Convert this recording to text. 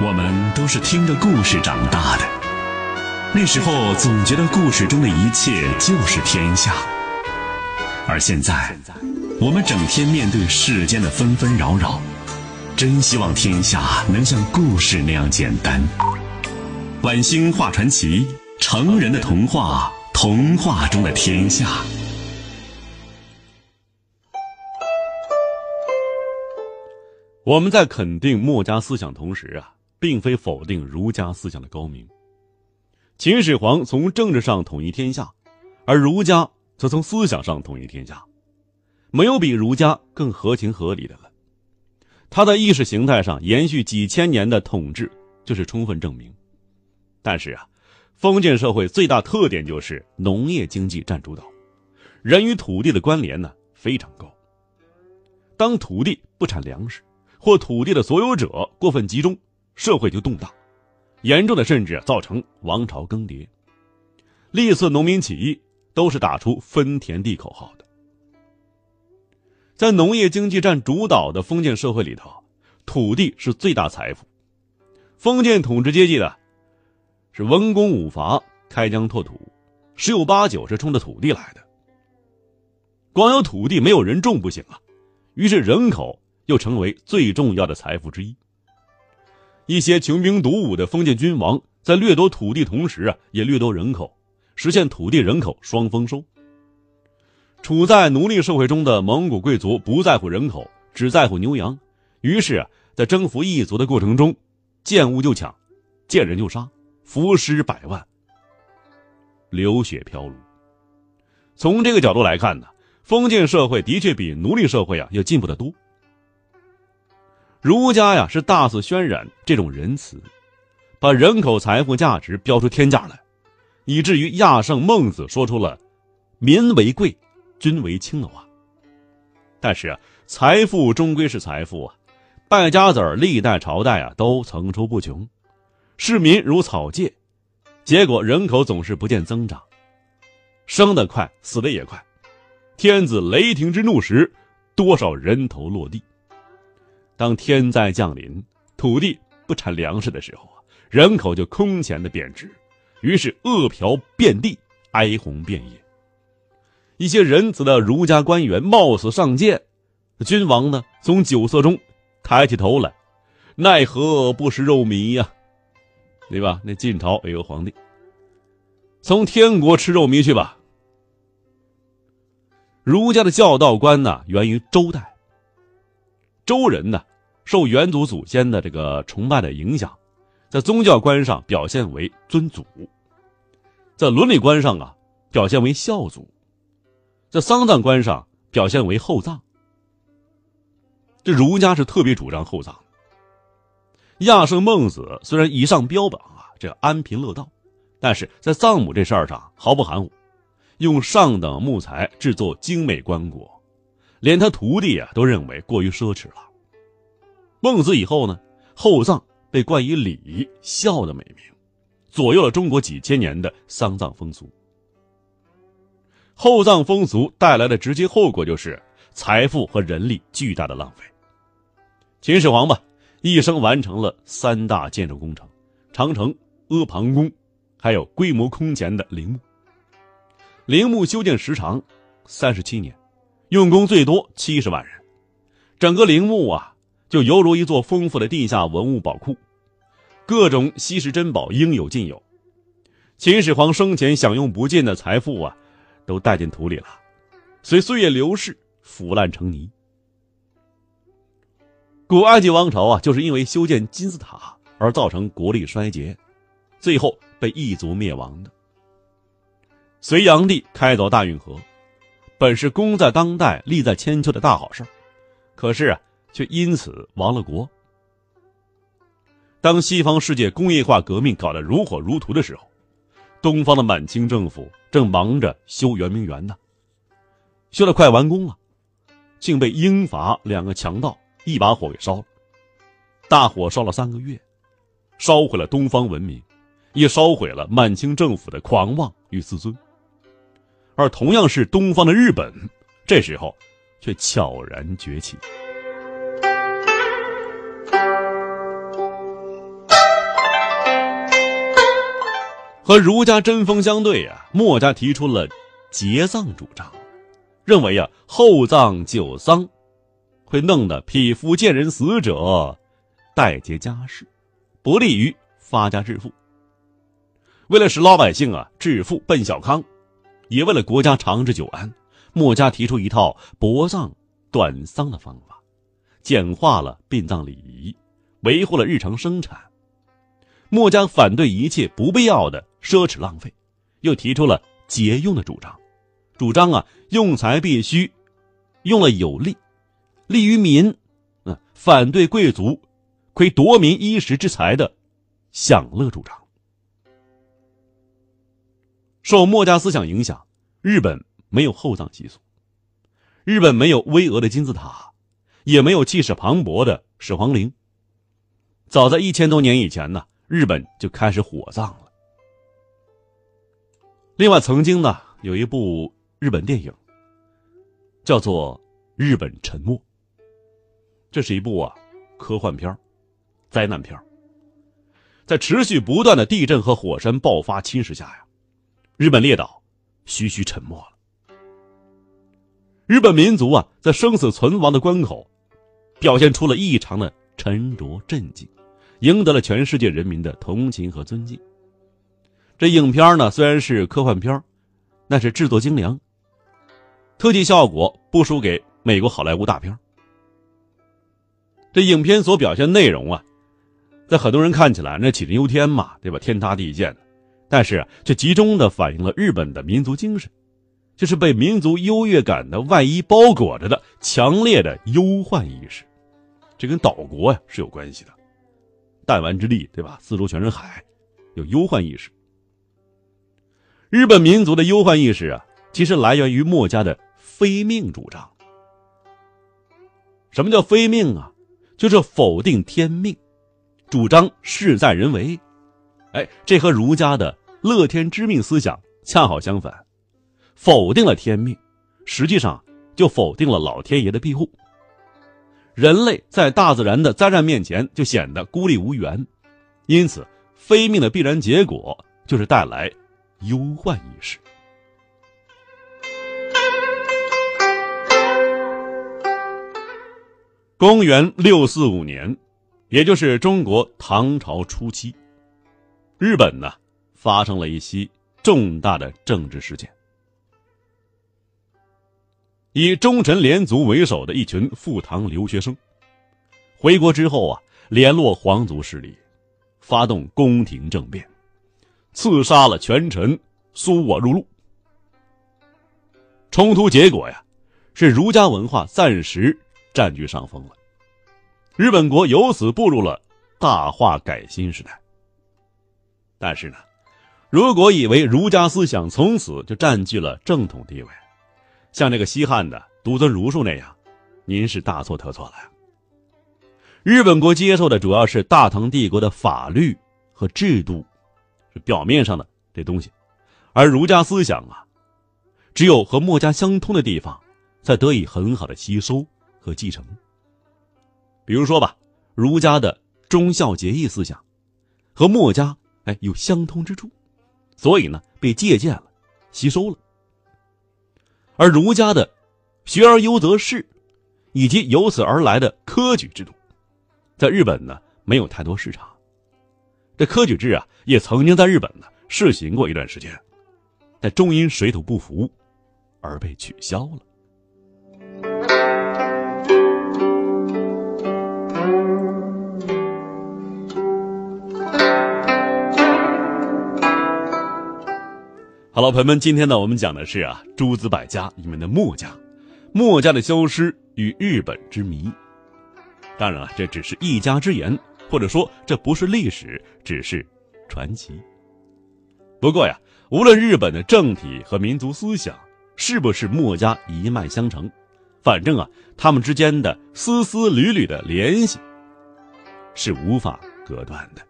我们都是听着故事长大的，那时候总觉得故事中的一切就是天下，而现在，我们整天面对世间的纷纷扰扰，真希望天下能像故事那样简单。晚星画传奇，成人的童话，童话中的天下。我们在肯定墨家思想同时啊。并非否定儒家思想的高明。秦始皇从政治上统一天下，而儒家则从思想上统一天下，没有比儒家更合情合理的了。他在意识形态上延续几千年的统治，就是充分证明。但是啊，封建社会最大特点就是农业经济占主导，人与土地的关联呢非常高。当土地不产粮食，或土地的所有者过分集中。社会就动荡，严重的甚至造成王朝更迭。历次农民起义都是打出分田地口号的。在农业经济占主导的封建社会里头，土地是最大财富。封建统治阶级的，是文攻武伐、开疆拓土，十有八九是冲着土地来的。光有土地没有人种不行啊，于是人口又成为最重要的财富之一。一些穷兵黩武的封建君王，在掠夺土地同时啊，也掠夺人口，实现土地人口双丰收。处在奴隶社会中的蒙古贵族不在乎人口，只在乎牛羊，于是啊，在征服异族的过程中，见物就抢，见人就杀，浮尸百万，流血飘橹。从这个角度来看呢，封建社会的确比奴隶社会啊要进步得多。儒家呀是大肆渲染这种仁慈，把人口财富价值标出天价来，以至于亚圣孟子说出了“民为贵，君为轻”的话。但是啊，财富终归是财富啊，败家子儿历代朝代啊都层出不穷，市民如草芥，结果人口总是不见增长，生得快，死的也快。天子雷霆之怒时，多少人头落地。当天灾降临，土地不产粮食的时候啊，人口就空前的贬值，于是饿殍遍地，哀鸿遍野。一些仁慈的儒家官员冒死上谏，君王呢从酒色中抬起头来，奈何不食肉糜呀？对吧？那晋朝有个皇帝，从天国吃肉糜去吧。儒家的教道观呢，源于周代。周人呢，受元祖祖先的这个崇拜的影响，在宗教观上表现为尊祖，在伦理观上啊表现为孝祖，在丧葬观上表现为厚葬。这儒家是特别主张厚葬。亚圣孟子虽然以上标榜啊这安贫乐道，但是在葬母这事儿上毫不含糊，用上等木材制作精美棺椁。连他徒弟啊都认为过于奢侈了。孟子以后呢，厚葬被冠以礼孝的美名，左右了中国几千年的丧葬风俗。厚葬风俗带来的直接后果就是财富和人力巨大的浪费。秦始皇吧，一生完成了三大建筑工程：长城、阿房宫，还有规模空前的陵墓。陵墓修建时长三十七年。用工最多七十万人，整个陵墓啊，就犹如一座丰富的地下文物宝库，各种稀世珍宝应有尽有。秦始皇生前享用不尽的财富啊，都带进土里了，随岁月流逝，腐烂成泥。古埃及王朝啊，就是因为修建金字塔而造成国力衰竭，最后被异族灭亡的。隋炀帝开凿大运河。本是功在当代、利在千秋的大好事可是啊，却因此亡了国。当西方世界工业化革命搞得如火如荼的时候，东方的满清政府正忙着修圆明园呢，修的快完工了，竟被英法两个强盗一把火给烧了。大火烧了三个月，烧毁了东方文明，也烧毁了满清政府的狂妄与自尊。而同样是东方的日本，这时候却悄然崛起。和儒家针锋相对啊，墨家提出了节葬主张，认为呀厚葬久丧，会弄得匹夫见人死者代结家事，不利于发家致富。为了使老百姓啊致富奔小康，也为了国家长治久安，墨家提出一套薄葬短丧的方法，简化了殡葬礼仪，维护了日常生产。墨家反对一切不必要的奢侈浪费，又提出了节用的主张，主张啊用财必须用了有利，利于民，嗯，反对贵族亏夺民衣食之财的享乐主张。受墨家思想影响，日本没有厚葬习俗，日本没有巍峨的金字塔，也没有气势磅礴的始皇陵。早在一千多年以前呢。日本就开始火葬了。另外，曾经呢有一部日本电影，叫做《日本沉没》。这是一部啊科幻片灾难片在持续不断的地震和火山爆发侵蚀下呀，日本列岛徐徐沉没了。日本民族啊在生死存亡的关口，表现出了异常的沉着镇静。赢得了全世界人民的同情和尊敬。这影片呢虽然是科幻片但是制作精良，特技效果不输给美国好莱坞大片。这影片所表现内容啊，在很多人看起来那杞人忧天嘛，对吧？天塌地陷的，但是却集中的反映了日本的民族精神，就是被民族优越感的外衣包裹着的强烈的忧患意识。这跟岛国呀是有关系的。弹丸之地，对吧？四周全是海，有忧患意识。日本民族的忧患意识啊，其实来源于墨家的非命主张。什么叫非命啊？就是否定天命，主张事在人为。哎，这和儒家的乐天知命思想恰好相反，否定了天命，实际上就否定了老天爷的庇护。人类在大自然的灾难面前就显得孤立无援，因此非命的必然结果就是带来忧患意识。公元六四五年，也就是中国唐朝初期，日本呢发生了一些重大的政治事件。以忠臣连族为首的一群赴唐留学生，回国之后啊，联络皇族势力，发动宫廷政变，刺杀了权臣，苏我入陆。冲突结果呀，是儒家文化暂时占据上风了，日本国由此步入了大化改新时代。但是呢，如果以为儒家思想从此就占据了正统地位，像这个西汉的独尊儒术那样，您是大错特错了。日本国接受的主要是大唐帝国的法律和制度，是表面上的这东西，而儒家思想啊，只有和墨家相通的地方，才得以很好的吸收和继承。比如说吧，儒家的忠孝节义思想，和墨家哎有相通之处，所以呢被借鉴了，吸收了。而儒家的“学而优则仕”，以及由此而来的科举制度，在日本呢没有太多市场。这科举制啊，也曾经在日本呢试行过一段时间，但终因水土不服而被取消了。好了，朋友们，今天呢，我们讲的是啊，诸子百家里面的墨家，墨家的消失与日本之谜。当然了，这只是一家之言，或者说这不是历史，只是传奇。不过呀，无论日本的政体和民族思想是不是墨家一脉相承，反正啊，他们之间的丝丝缕缕的联系是无法隔断的。